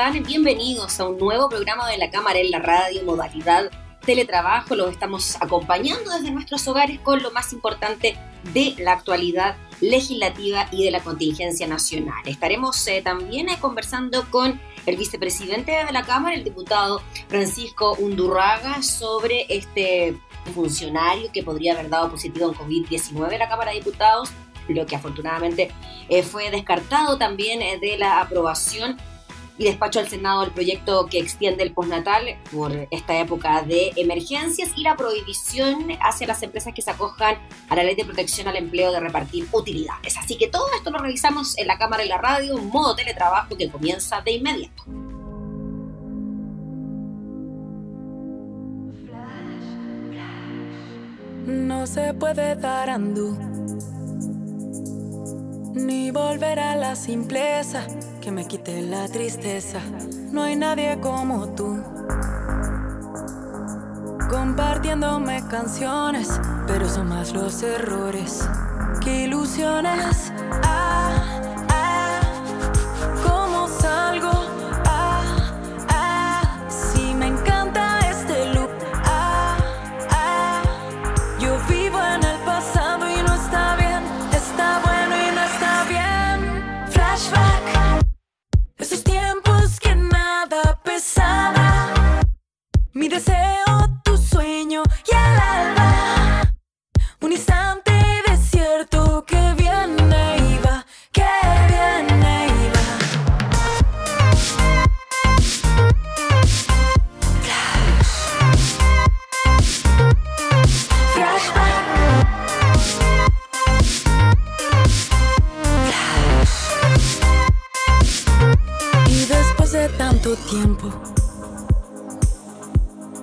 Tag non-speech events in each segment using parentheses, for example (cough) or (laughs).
Están? Bienvenidos a un nuevo programa de la Cámara en la Radio, modalidad teletrabajo. Los estamos acompañando desde nuestros hogares con lo más importante de la actualidad legislativa y de la contingencia nacional. Estaremos eh, también eh, conversando con el vicepresidente de la Cámara, el diputado Francisco Undurraga, sobre este funcionario que podría haber dado positivo en COVID-19 en la Cámara de Diputados, lo que afortunadamente eh, fue descartado también de la aprobación y despacho al Senado el proyecto que extiende el postnatal por esta época de emergencias y la prohibición hacia las empresas que se acojan a la ley de protección al empleo de repartir utilidades. Así que todo esto lo revisamos en la cámara y la radio, un modo teletrabajo que comienza de inmediato. No se puede dar andú ni volver a la simpleza que me quite la tristeza. No hay nadie como tú. Compartiéndome canciones, pero son más los errores que ilusiones. Deseo, tu sueño y el alba. Un instante desierto que viene y va, que viene y va. Flashback. Y después de tanto tiempo,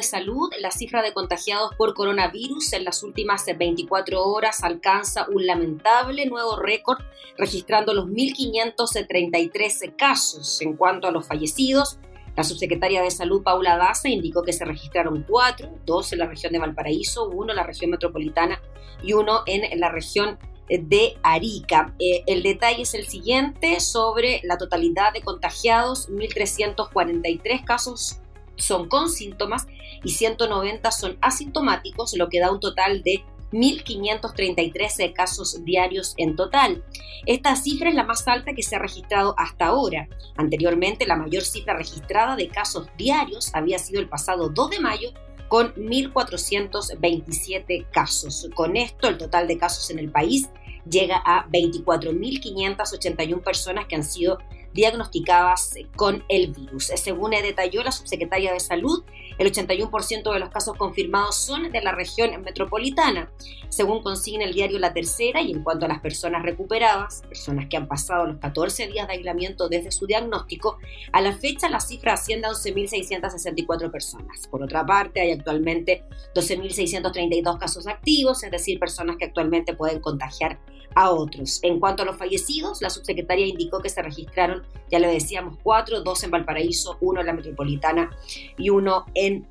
De Salud. La cifra de contagiados por coronavirus en las últimas 24 horas alcanza un lamentable nuevo récord, registrando los 1.533 casos. En cuanto a los fallecidos, la subsecretaria de Salud, Paula Daza, indicó que se registraron cuatro, dos en la región de Valparaíso, uno en la región metropolitana y uno en la región de Arica. Eh, el detalle es el siguiente sobre la totalidad de contagiados, 1.343 casos son con síntomas y 190 son asintomáticos, lo que da un total de 1.533 casos diarios en total. Esta cifra es la más alta que se ha registrado hasta ahora. Anteriormente, la mayor cifra registrada de casos diarios había sido el pasado 2 de mayo con 1.427 casos. Con esto, el total de casos en el país llega a 24.581 personas que han sido diagnosticadas con el virus. Según detalló la subsecretaria de Salud, el 81% de los casos confirmados son de la región metropolitana, según consigna el diario La Tercera, y en cuanto a las personas recuperadas, personas que han pasado los 14 días de aislamiento desde su diagnóstico, a la fecha la cifra asciende a 11.664 personas. Por otra parte, hay actualmente 12.632 casos activos, es decir, personas que actualmente pueden contagiar a otros. En cuanto a los fallecidos, la subsecretaria indicó que se registraron, ya lo decíamos, cuatro, dos en Valparaíso, uno en la metropolitana y uno en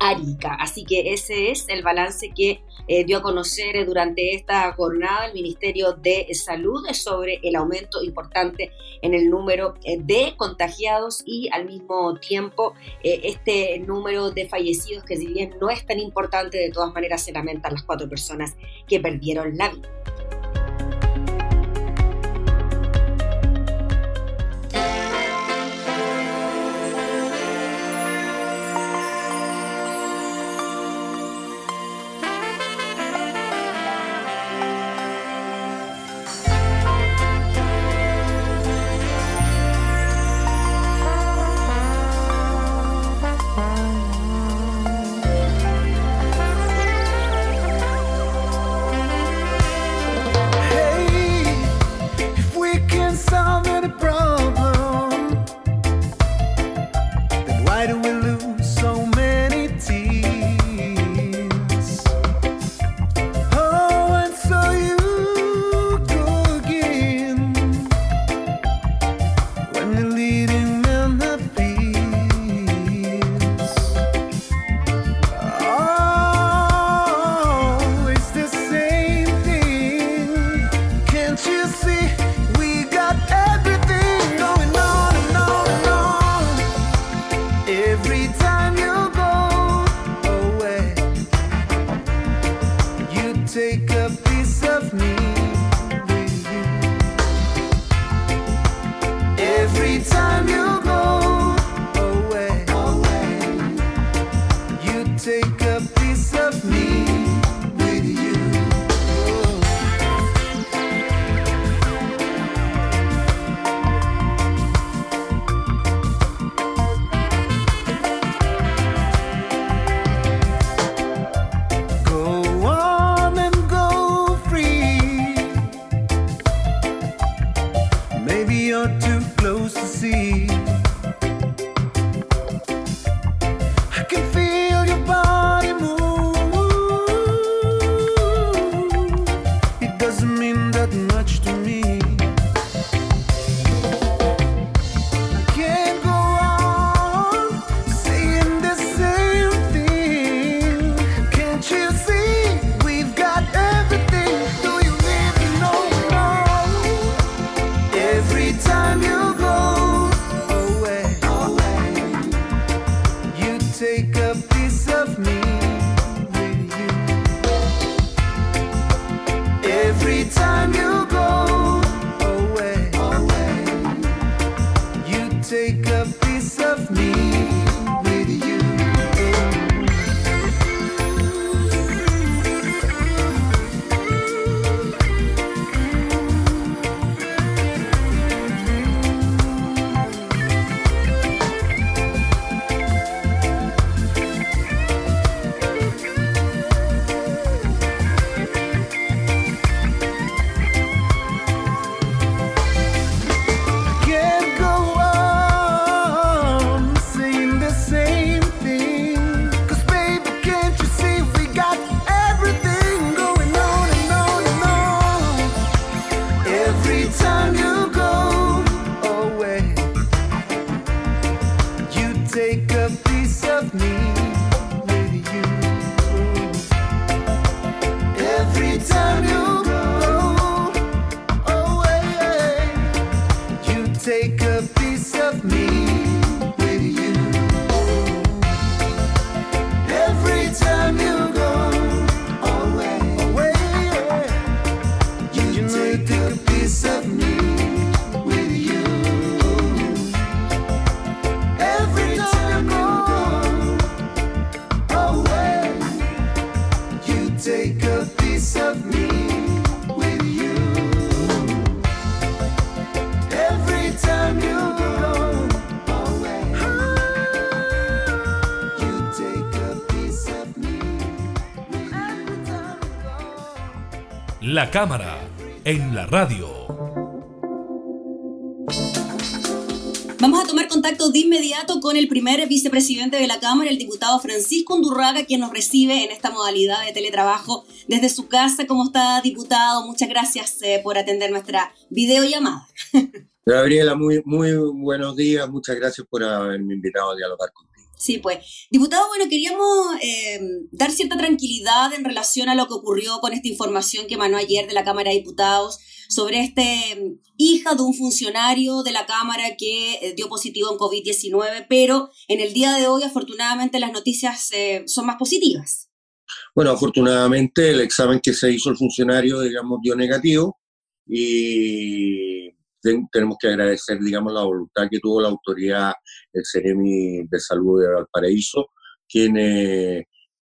Arica. Así que ese es el balance que eh, dio a conocer durante esta jornada el Ministerio de Salud sobre el aumento importante en el número eh, de contagiados y al mismo tiempo eh, este número de fallecidos que si bien no es tan importante, de todas maneras se lamentan las cuatro personas que perdieron la vida. La cámara, en la radio. Vamos a tomar contacto de inmediato con el primer vicepresidente de la Cámara, el diputado Francisco Undurraga, quien nos recibe en esta modalidad de teletrabajo desde su casa. ¿Cómo está, diputado? Muchas gracias eh, por atender nuestra videollamada. (laughs) Gabriela, muy, muy buenos días. Muchas gracias por haberme invitado a dialogar contigo. Sí, pues. Diputado, bueno, queríamos eh, dar cierta tranquilidad en relación a lo que ocurrió con esta información que emanó ayer de la Cámara de Diputados sobre este mm, hija de un funcionario de la Cámara que eh, dio positivo en COVID-19, pero en el día de hoy, afortunadamente, las noticias eh, son más positivas. Bueno, afortunadamente el examen que se hizo el funcionario, digamos, dio negativo y tenemos que agradecer, digamos, la voluntad que tuvo la autoridad, el Ceremi de Salud de Valparaíso, quien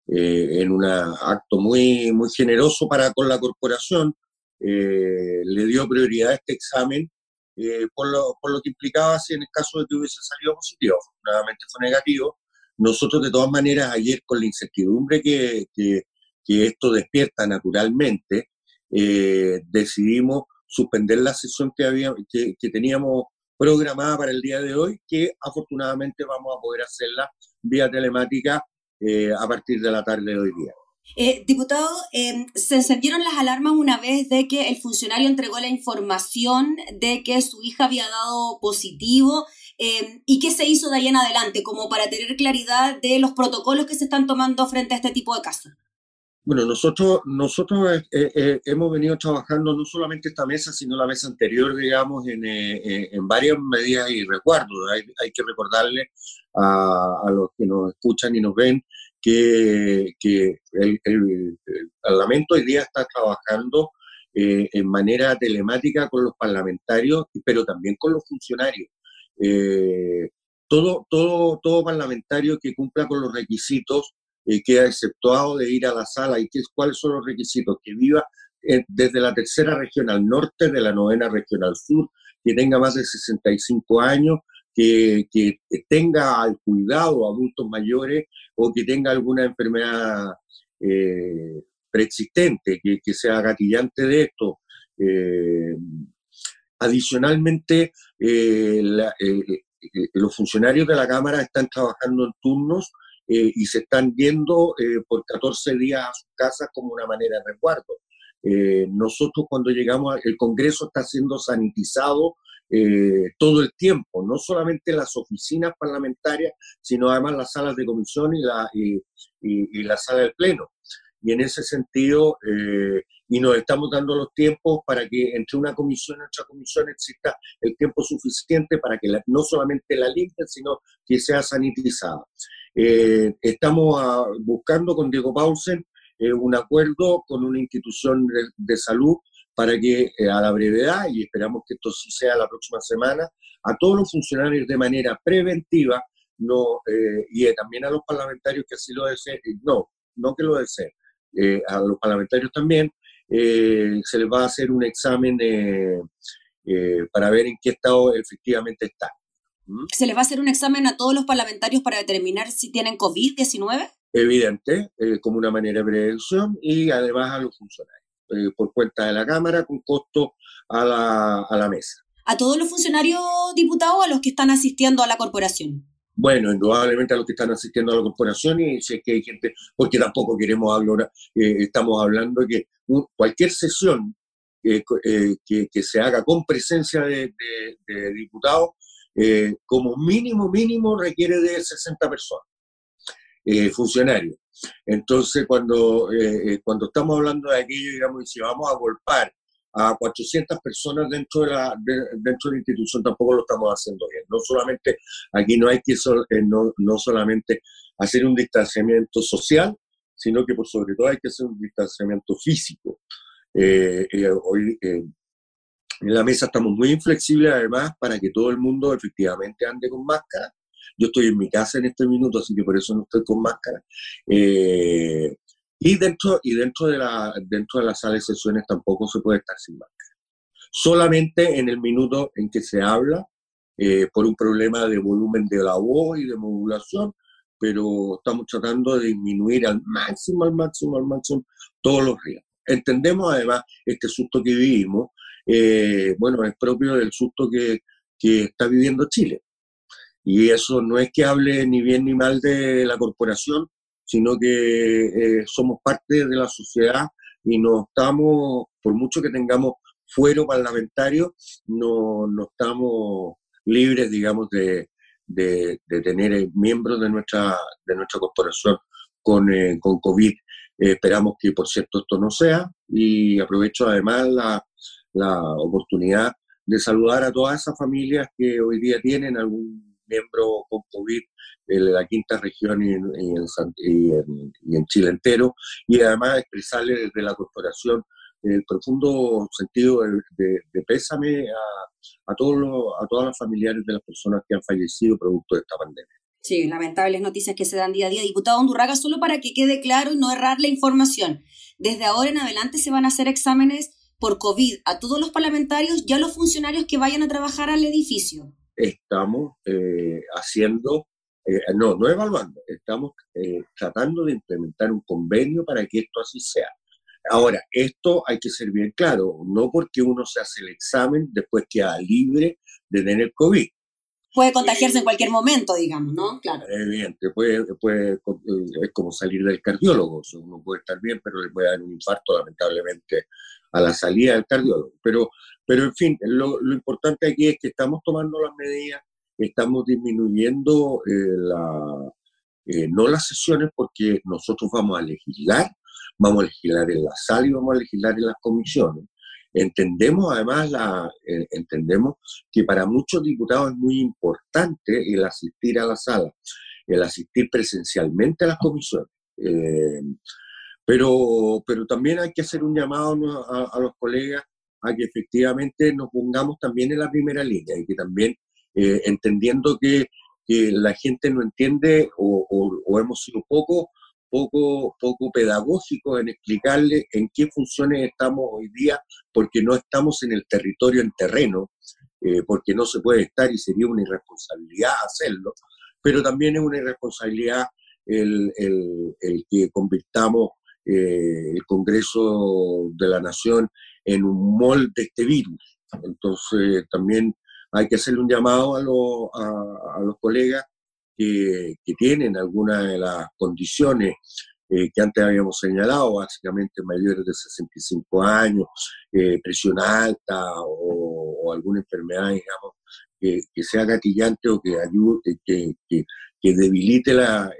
eh, en un acto muy, muy generoso para con la corporación eh, le dio prioridad a este examen eh, por, lo, por, lo, que implicaba si en el caso de que hubiese salido positivo. Afortunadamente fue negativo. Nosotros, de todas maneras, ayer con la incertidumbre que, que, que esto despierta naturalmente, decidimos suspender la sesión que, había, que, teníamos programada para el día de hoy, que afortunadamente vamos a poder hacerla vía telemática eh, a partir de la tarde de hoy día. Eh, diputado, em, se encendieron las alarmas una vez de que el funcionario entregó la información de que su hija había dado positivo. Em, ¿Y qué se hizo de ahí en adelante? Como para tener claridad de los protocolos que se están tomando frente a este tipo de casos. Bueno, nosotros, nosotros eh, eh, eh, hemos venido trabajando no solamente esta mesa, sino la mesa anterior, digamos, en, en varias medidas y recuerdos. Hay, hay que recordarle a, a, los que nos escuchan y nos ven que, que el, el, Parlamento hoy día está trabajando en manera telemática con los parlamentarios, pero también con los funcionarios. todo, todo, todo parlamentario que cumpla con los requisitos eh, queda exceptuado de ir a la sala y qué, cuáles son los requisitos, que viva eh, desde la tercera región al norte, de la novena región al sur, que tenga más de 65 años, que, que tenga al cuidado adultos mayores o que tenga alguna enfermedad eh, preexistente, que, que, sea gatillante de esto. Eh, adicionalmente, los funcionarios de la Cámara están trabajando en turnos eh, y se están yendo eh, por 14 días a sus casas como una manera de resguardo. Eh, nosotros cuando llegamos, el Congreso está siendo sanitizado todo el tiempo, no solamente las oficinas parlamentarias, sino además las salas de comisión y la, y, y, la sala del Pleno. Y en ese sentido, y nos estamos dando los tiempos para que entre una comisión y otra comisión exista el tiempo suficiente para que no solamente la limpien, sino que sea sanitizada. Eh, estamos ah, buscando con Diego Paulsen eh, un acuerdo con una institución de, salud para que eh, a la brevedad, y esperamos que esto sí sea la próxima semana, a todos los funcionarios de manera preventiva no, y también a los parlamentarios que así lo deseen, no, no que lo deseen, a los parlamentarios también, se les va a hacer un examen para ver en qué estado efectivamente están. ¿Se les va a hacer un examen a todos los parlamentarios para determinar si tienen COVID-19? Evidente, eh, como una manera de prevención y además a los funcionarios, eh, por cuenta de la Cámara, con costo a la, a la mesa. ¿A todos los funcionarios diputados o a los que están asistiendo a la corporación? Bueno, indudablemente a los que están asistiendo a la corporación y si es que hay gente, porque tampoco queremos hablar, eh, estamos hablando de que cualquier sesión que, que, se haga con presencia de, de diputados eh, como mínimo, mínimo requiere de 60 personas, eh, funcionarios. Entonces, cuando, eh, cuando estamos hablando de aquello, digamos, si vamos a golpear a 400 personas dentro de, la, dentro de la institución, tampoco lo estamos haciendo bien. No solamente, aquí no hay que no, no solamente hacer un distanciamiento social, sino que por sobre todo hay que hacer un distanciamiento físico. hoy, en la mesa estamos muy inflexibles además para que todo el mundo efectivamente ande con máscara. Yo estoy en mi casa en este minuto, así que por eso no estoy con máscara. Eh, y dentro, y dentro, de la, dentro de la sala de sesiones tampoco se puede estar sin máscara. Solamente en el minuto en que se habla, eh, por un problema de volumen de la voz y de modulación, pero estamos tratando de disminuir al máximo, al máximo, al máximo todos los riesgos. entendemos además este susto que vivimos, eh, bueno, es propio del susto que, que está viviendo Chile. Y eso no es que hable ni bien ni mal de la corporación, sino que eh, somos parte de la sociedad y no estamos, por mucho que tengamos fuero parlamentario, no, no estamos libres, digamos, de, de, tener miembros de nuestra, de nuestra corporación con, eh, con COVID. esperamos que, por cierto, esto no sea y aprovecho además la, la oportunidad de saludar a todas esas familias que hoy día tienen algún miembro con COVID en la quinta región y en, Chile entero, y además expresarle desde la corporación el profundo sentido de, pésame a, a, todos los, a todas las familiares de las personas que han fallecido producto de esta pandemia. Sí, lamentables noticias que se dan día a día. Diputado Hondurraga, solo para que quede claro y no errar la información, desde ahora en adelante se van a hacer exámenes por COVID a todos los parlamentarios y a los funcionarios que vayan a trabajar al edificio? Estamos eh, haciendo, eh, no, no evaluando, estamos eh, tratando de implementar un convenio para que esto así sea. Ahora, esto hay que ser bien claro, no porque uno se hace el examen después queda libre de tener COVID. Puede contagiarse en cualquier momento, digamos, ¿no? Claro. Evidente, puede, puede, es como salir del cardiólogo, uno puede estar bien, pero le puede dar un infarto, lamentablemente, a la salida del cardiólogo. Pero, pero en fin, lo, importante aquí es que estamos tomando las medidas, estamos disminuyendo eh, la, eh, no las sesiones porque nosotros vamos a legislar, vamos a legislar en la sala y vamos a legislar en las comisiones. Entendemos además, la, eh, entendemos que para muchos diputados es muy importante el asistir a la sala, el asistir presencialmente a las comisiones. Pero, pero también hay que hacer un llamado a, los colegas a que efectivamente nos pongamos también en la primera línea y que también eh, entendiendo que, la gente no entiende o, hemos sido poco, poco, poco pedagógicos en explicarle en qué funciones estamos hoy día, porque no estamos en el territorio en terreno, eh, porque no se puede estar y sería una irresponsabilidad hacerlo, pero también es una irresponsabilidad el, el, el que convirtamos eh, el Congreso de la Nación en un molde de este virus. Entonces también hay que hacerle un llamado a, los colegas que, tienen algunas de las condiciones eh, que antes habíamos señalado, básicamente mayores de 65 años, eh, presión alta o, alguna enfermedad, digamos, que, sea gatillante o que ayude, que, debilite la,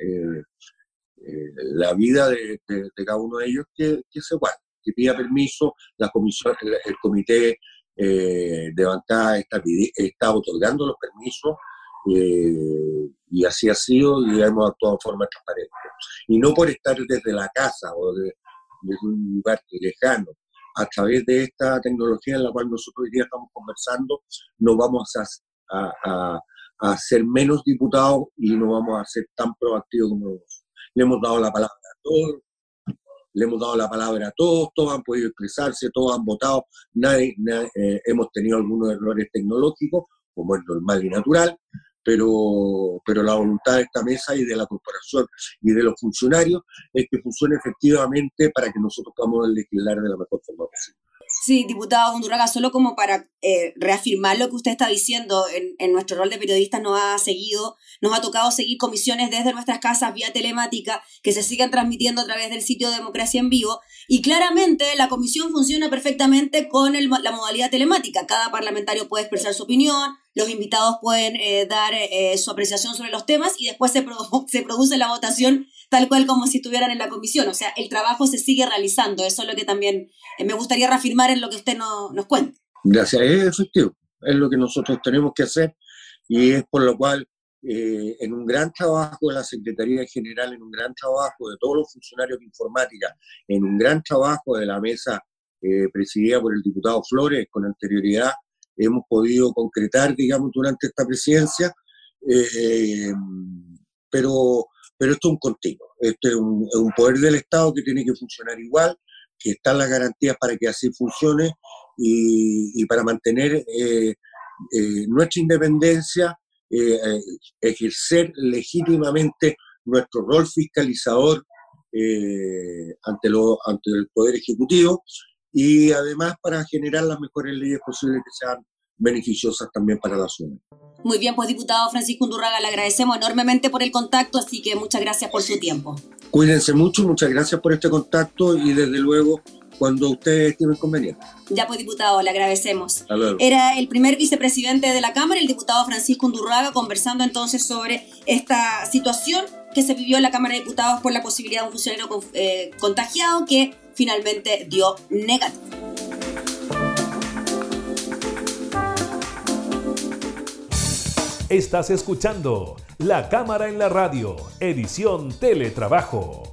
la vida de, cada uno de ellos que, se guarde, que pida permiso, la comisión, el, comité eh, de bancada está, está, otorgando los permisos eh, y así ha sido y hemos actuado de forma transparente. Y no por estar desde la casa o de, un lugar lejano, a través de esta tecnología en la cual nosotros hoy día estamos conversando, no vamos a, a, a, ser menos diputados y no vamos a ser tan proactivos como nosotros le hemos dado la palabra a todos, le hemos dado la palabra a todos, todos han podido expresarse, todos han votado, nadie, eh, hemos tenido algunos errores tecnológicos, como es normal y natural, pero, pero la voluntad de esta mesa y de la corporación y de los funcionarios es que funcione efectivamente para que nosotros podamos legislar de la mejor forma posible. Sí, diputado Honduraga, solo como para eh, reafirmar lo que usted está diciendo, en, nuestro rol de periodistas nos ha seguido, nos ha tocado seguir comisiones desde nuestras casas vía telemática que se sigan transmitiendo a través del sitio Democracia en Vivo y claramente la comisión funciona perfectamente con la modalidad telemática. Cada parlamentario puede expresar su opinión, los invitados pueden eh, dar eh, su apreciación sobre los temas y después se, (laughs) se produce la votación tal cual como si estuvieran en la comisión. O sea, el trabajo se sigue realizando. Eso es lo que también eh, me gustaría reafirmar en lo que usted no, nos cuente. Gracias, es efectivo. Es lo que nosotros tenemos que hacer y es por lo cual eh, en un gran trabajo de la Secretaría General, en un gran trabajo de todos los funcionarios de informática, en un gran trabajo de la mesa eh, presidida por el diputado Flores con anterioridad, hemos podido concretar, digamos, durante esta presidencia, pero pero esto es un continuo, esto es un, poder del Estado que tiene que funcionar igual, que están las garantías para que así funcione y, para mantener eh, eh, nuestra independencia, eh, ejercer legítimamente nuestro rol fiscalizador ante, lo, ante el Poder Ejecutivo y además para generar las mejores leyes posibles que sean beneficiosas también para la zona. Muy bien, pues diputado Francisco Undurraga, le agradecemos enormemente por el contacto, así que muchas gracias por su tiempo. Cuídense mucho, muchas gracias por este contacto y desde luego cuando ustedes tienen conveniente. Ya pues, diputado, le agradecemos. Era el primer vicepresidente de la Cámara, el diputado Francisco Undurraga, conversando entonces sobre esta situación que se vivió en la Cámara de Diputados por la posibilidad de un funcionario eh, contagiado que finalmente dio negativo. Estás escuchando La Cámara en la Radio, edición Teletrabajo,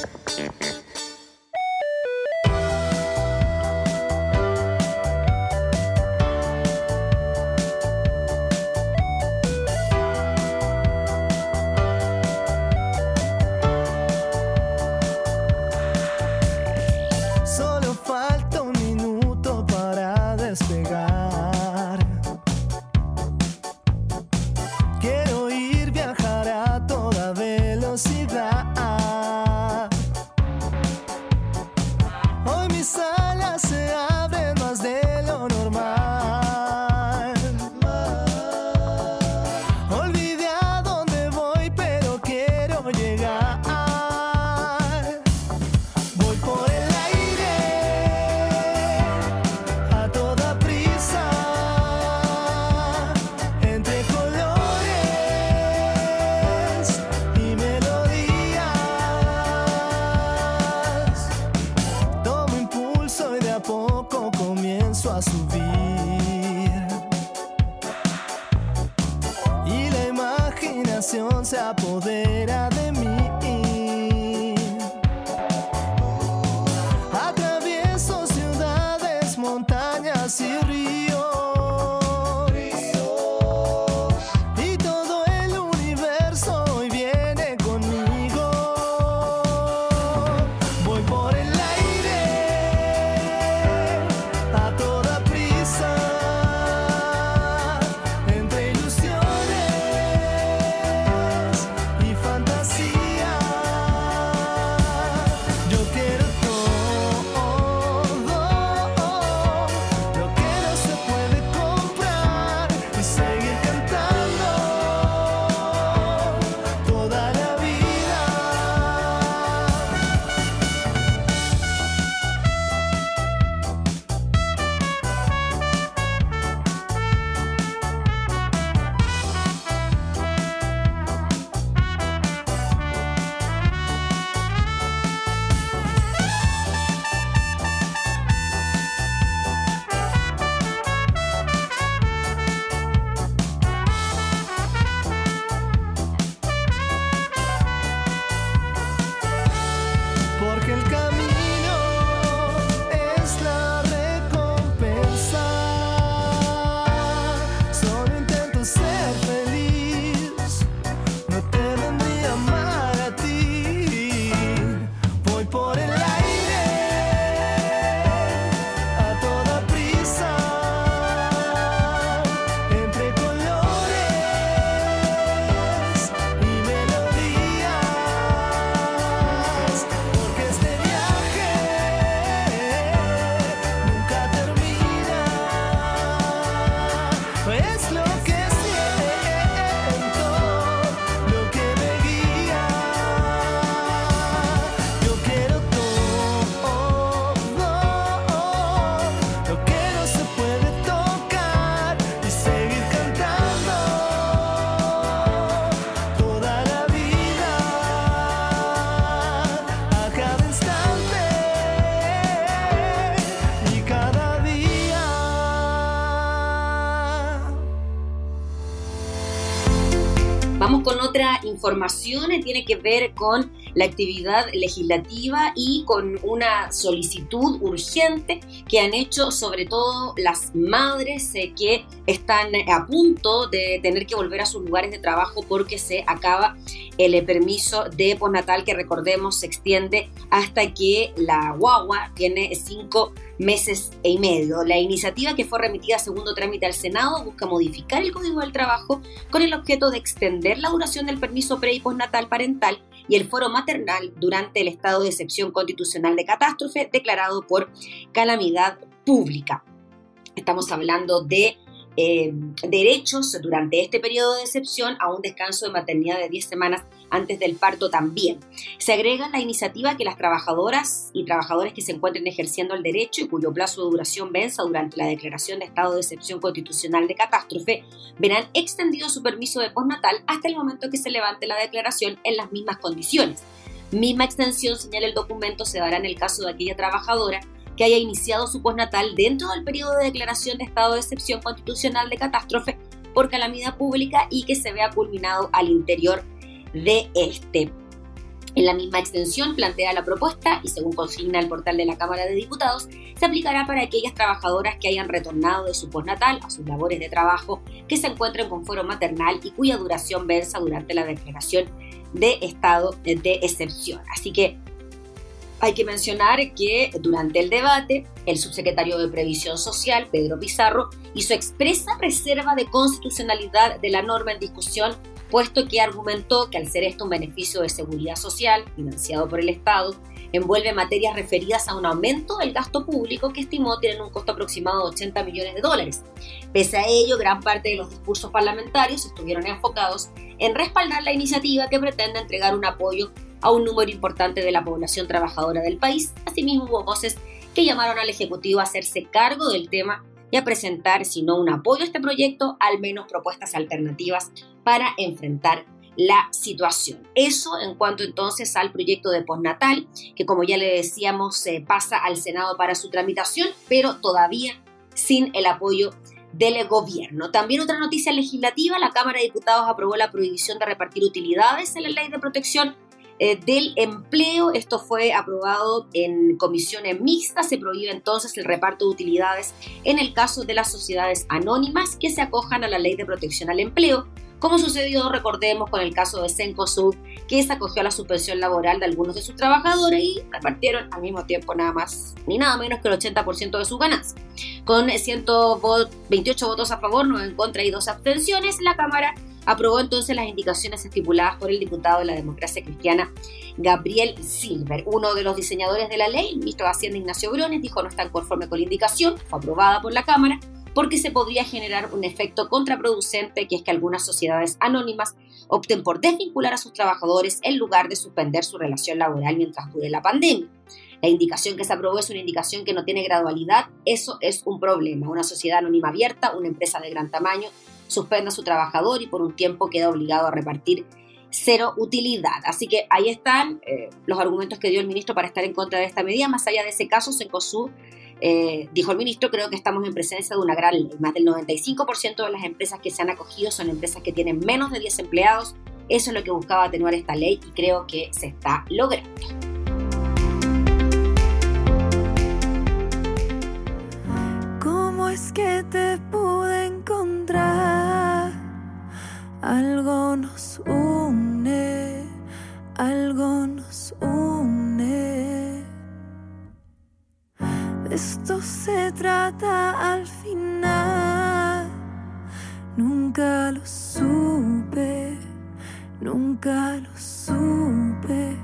Otra información tiene que ver con la actividad legislativa y con una solicitud urgente que han hecho sobre todo las madres eh, que están a punto de tener que volver a sus lugares de trabajo porque se acaba el permiso de postnatal que recordemos se extiende hasta que la guagua tiene cinco meses y medio. La iniciativa que fue remitida a segundo trámite al Senado busca modificar el Código del Trabajo con el objeto de extender la duración del permiso pre y postnatal parental y el foro maternal durante el estado de excepción constitucional de catástrofe declarado por calamidad pública. Estamos hablando de eh, derechos durante este periodo de excepción a un descanso de maternidad de 10 semanas antes del parto también. Se agrega la iniciativa que las trabajadoras y trabajadores que se encuentren ejerciendo el derecho y cuyo plazo de duración venza durante la declaración de estado de excepción constitucional de catástrofe verán extendido su permiso de postnatal hasta el momento que se levante la declaración en las mismas condiciones. Misma extensión, señala el documento, se dará en el caso de aquella trabajadora que haya iniciado su postnatal dentro del periodo de declaración de estado de excepción constitucional de catástrofe por calamidad pública y que se vea culminado al interior de este. En la misma extensión plantea la propuesta y según consigna el portal de la Cámara de Diputados, se aplicará para aquellas trabajadoras que hayan retornado de su postnatal a sus labores de trabajo, que se encuentren con fuero maternal y cuya duración venza durante la declaración de estado de excepción. Así que hay que mencionar que durante el debate, el subsecretario de Previsión Social, Pedro Pizarro, hizo expresa reserva de constitucionalidad de la norma en discusión, puesto que argumentó que al ser esto un beneficio de seguridad social financiado por el Estado, envuelve materias referidas a un aumento del gasto público que estimó tienen un costo aproximado de 80 millones de dólares. Pese a ello, gran parte de los discursos parlamentarios estuvieron enfocados en respaldar la iniciativa que pretende entregar un apoyo a un número importante de la población trabajadora del país. Asimismo, hubo voces que llamaron al Ejecutivo a hacerse cargo del tema y a presentar, si no un apoyo a este proyecto, al menos propuestas alternativas para enfrentar la situación. Eso en cuanto entonces al proyecto de postnatal, que como ya le decíamos, se pasa al Senado para su tramitación, pero todavía sin el apoyo del gobierno. También otra noticia legislativa, la Cámara de Diputados aprobó la prohibición de repartir utilidades en la ley de protección eh, del empleo. Esto fue aprobado en comisiones mixtas. Se prohíbe entonces el reparto de utilidades en el caso de las sociedades anónimas que se acojan a la ley de protección al empleo, como sucedió, recordemos, con el caso de Cencosud, que se acogió a la suspensión laboral de algunos de sus trabajadores y repartieron al mismo tiempo nada más ni nada menos que el 80% de sus ganancias. Con 128 votos a favor, 9 en contra y 2 abstenciones, la Cámara aprobó entonces las indicaciones estipuladas por el diputado de la democracia cristiana Gabriel Silver. Uno de los diseñadores de la ley, el ministro de Hacienda Ignacio Brones, dijo no están conforme con la indicación, fue aprobada por la Cámara, porque se podría generar un efecto contraproducente, que es que algunas sociedades anónimas opten por desvincular a sus trabajadores en lugar de suspender su relación laboral mientras dure la pandemia. La indicación que se aprobó es una indicación que no tiene gradualidad, eso es un problema. Una sociedad anónima abierta, una empresa de gran tamaño, suspende a su trabajador y por un tiempo queda obligado a repartir cero utilidad. Así que ahí están eh, los argumentos que dio el ministro para estar en contra de esta medida. Más allá de ese caso, Sencosud, eh, dijo el ministro, creo que estamos en presencia de una gran ley. Más del 95% de las empresas que se han acogido son empresas que tienen menos de 10 empleados. Eso es lo que buscaba atenuar esta ley y creo que se está logrando. Es que te pude encontrar? Algo nos une, algo nos une. esto se trata al final. Nunca lo supe, nunca lo supe.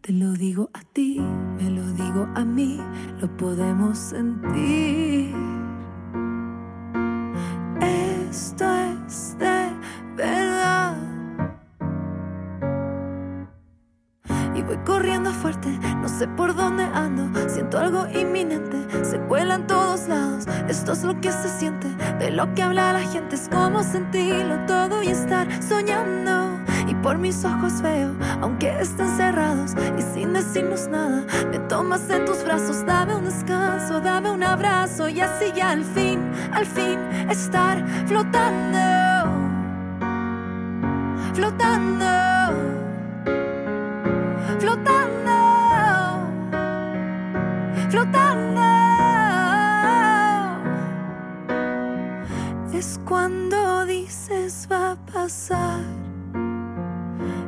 Te lo digo a ti, me lo digo a mí, lo podemos sentir. Esto es de verdad. Y voy corriendo fuerte, no sé por dónde ando, siento algo inminente, se cuela en todos lados. Esto es lo que se siente, de lo que habla la gente, es como sentirlo todo y estar soñando. Y por mis ojos veo, aunque estén cerrados y sin decirnos nada, me tomas en tus brazos, dame un descanso, dame un abrazo y así ya al fin, al fin estar flotando flotando. flotando, flotando. Es cuando dices va a pasar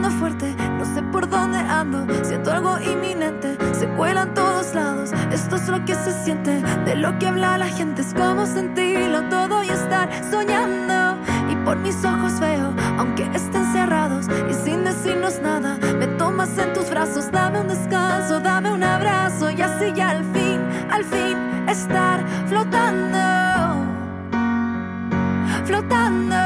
No sé por dónde ando. Siento algo inminente, se cuela en todos lados. Esto es lo que se siente, de lo que habla la gente. Es como sentirlo todo y estar soñando. Y por mis ojos veo, aunque estén cerrados y sin decirnos nada, me tomas en tus brazos. Dame un descanso, dame un abrazo y así ya al fin, al fin estar flotando, flotando,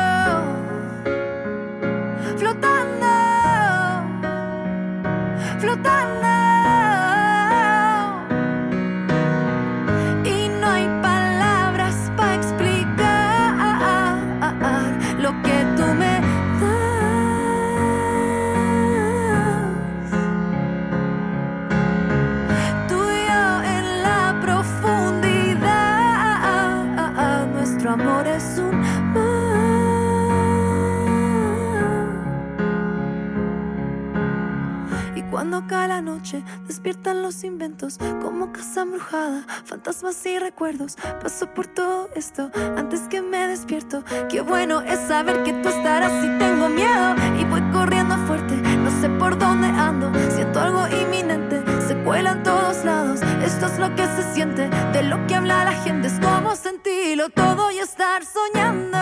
despiertan los inventos como casa embrujada, fantasmas y recuerdos. Paso por todo esto antes que me despierto. Qué bueno es saber que tú estarás y tengo miedo. Y voy corriendo fuerte, no sé por dónde ando. Siento algo inminente, se cuela en todos lados. Esto es lo que se siente, de lo que habla la gente. Es como sentirlo todo y estar soñando.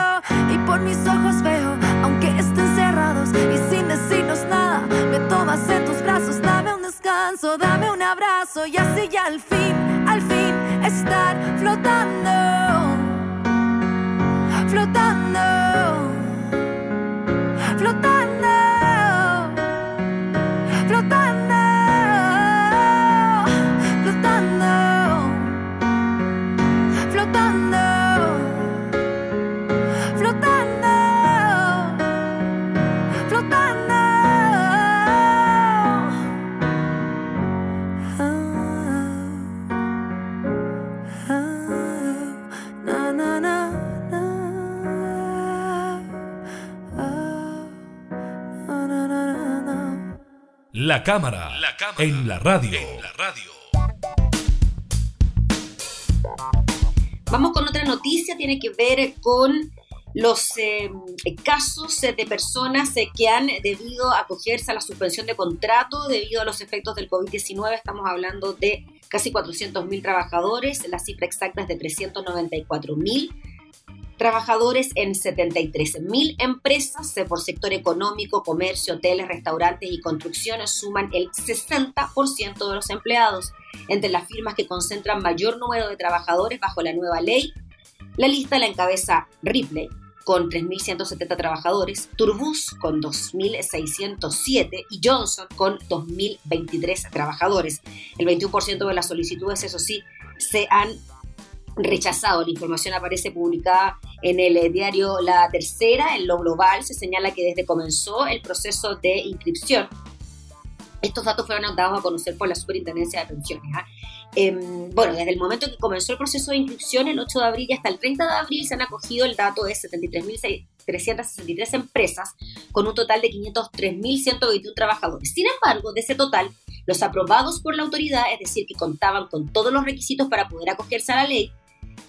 Y por mis ojos veo, aunque estén cerrados y sin decirnos nada, me tomas en tus brazos, dame un abrazo y así ya al fin, al fin estar flotando, flotando, flotando, La cámara, en la radio. Vamos con otra noticia, tiene que ver con los eh, casos de personas eh, que han debido acogerse a la suspensión de contrato debido a los efectos del COVID-19. Estamos hablando de casi 400.000 trabajadores, la cifra exacta es de 394.000 trabajadores en 73.000 empresas por sector económico, comercio, hoteles, restaurantes y construcciones suman el 60% de los empleados. Entre las firmas que concentran mayor número de trabajadores bajo la nueva ley, la lista la encabeza Ripley con 3.170 trabajadores, Turbus con 2.607 y Johnson con 2.023 trabajadores. El 21% de las solicitudes, eso sí, se han rechazado. La información aparece publicada en el eh, diario La Tercera, en lo global. Se señala que desde comenzó el proceso de inscripción, estos datos fueron dados a conocer por la Superintendencia de Pensiones. ¿ah? Em, bueno, desde el momento que comenzó el proceso de inscripción, el 8 de abril y hasta el 30 de abril, se han acogido el dato de 73.363 empresas con un total de 503.121 trabajadores. Sin embargo, de ese total, los aprobados por la autoridad, es decir, que contaban con todos los requisitos para poder acogerse a la ley,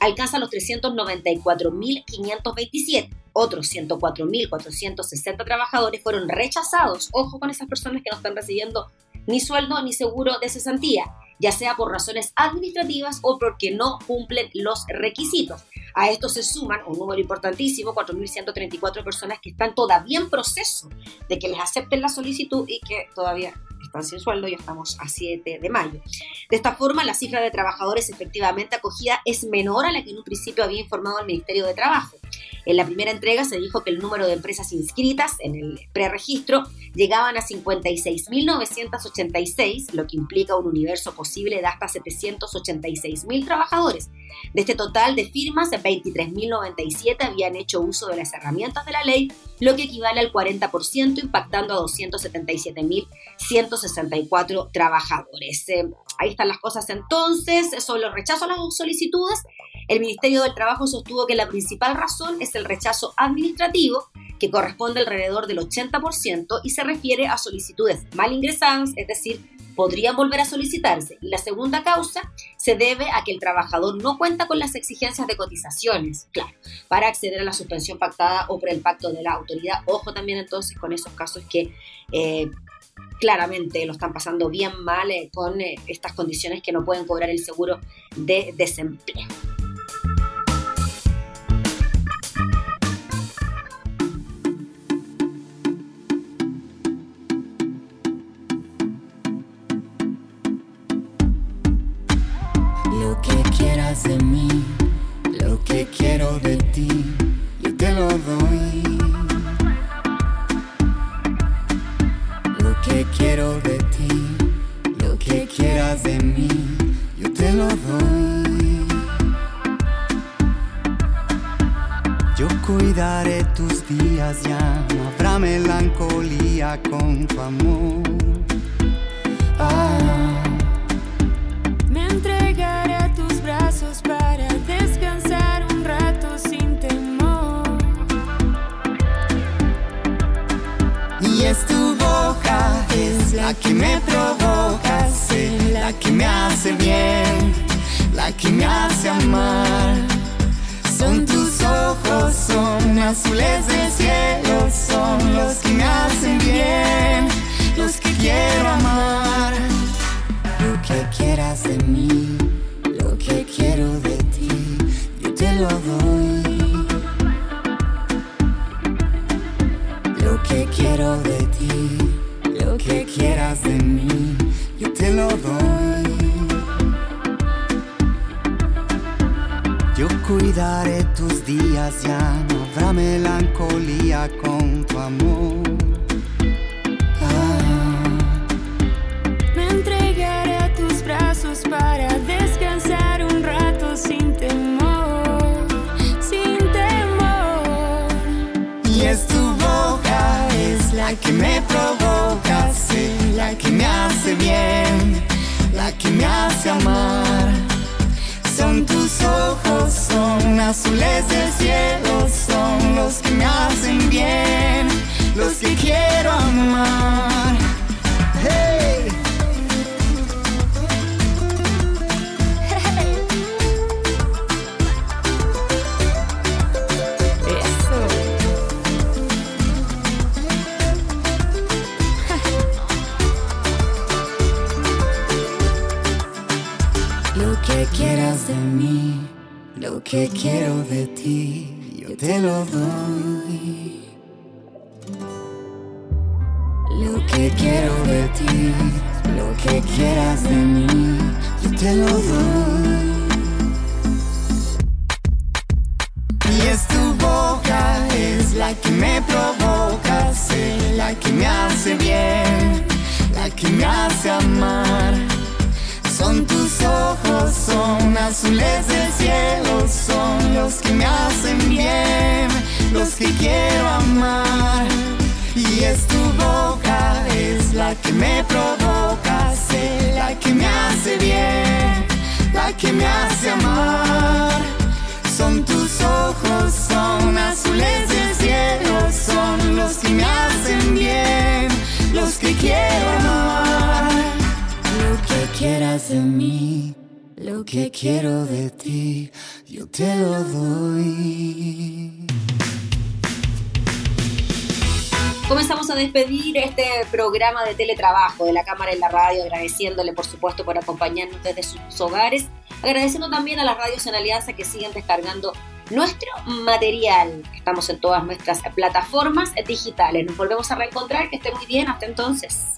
alcanzan los 394.527. Otros 104.460 trabajadores fueron rechazados. Ojo con esas personas que no están recibiendo ni sueldo ni seguro de cesantía, ya sea por razones administrativas o porque no cumplen los requisitos. A esto se suman un número importantísimo, 4.134 personas que están todavía en proceso de que les acepten la solicitud y que todavía están sin sueldo, ya estamos a 7 de mayo. De esta forma, la cifra de trabajadores efectivamente acogida es menor a la que en un principio había informado el Ministerio de Trabajo. En la primera entrega se dijo que el número de empresas inscritas en el preregistro llegaban a 56.986, lo que implica un universo posible de hasta 786.000 trabajadores. De este total de firmas, 23.097 habían hecho uso de las herramientas de la ley, lo que equivale al 40%, impactando a 277.164 trabajadores. Eh, ahí están las cosas entonces, sobre los rechazos a las solicitudes. El Ministerio del Trabajo sostuvo que la principal razón es el rechazo administrativo, que corresponde alrededor del 80% y se refiere a solicitudes mal ingresadas, es decir, podrían volver a solicitarse. Y la segunda causa se debe a que el trabajador no cuenta con las exigencias de cotizaciones, claro, para acceder a la suspensión pactada o por el pacto de la autoridad. Ojo también entonces con esos casos que eh, claramente lo están pasando bien mal eh, con eh, estas condiciones que no pueden cobrar el seguro de desempleo. Que me hace amar. Son tus ojos, son azules del azules del cielo, son los que me hacen bien, los que quiero amar. Que quiero de ti, yo te lo doy. Lo que quiero de ti, lo que quieras de mí, yo te lo doy. Y es tu boca, es la que me provoca, es la que me hace bien, la que me hace amar azules del cielo, son los que me hacen bien, los que quiero amar. Y es tu boca, es la que me provoca, sé la que me hace bien, la que me hace amar. Son tus ojos, que quiero de ti, yo te lo doy. Comenzamos a despedir este programa de teletrabajo de la Cámara en la Radio, agradeciéndole por supuesto por acompañarnos desde sus hogares, agradeciendo también a las radios en Alianza que siguen descargando nuestro material. Estamos en todas nuestras plataformas digitales. Nos volvemos a reencontrar, que esté muy bien, hasta entonces.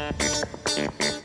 Thank you.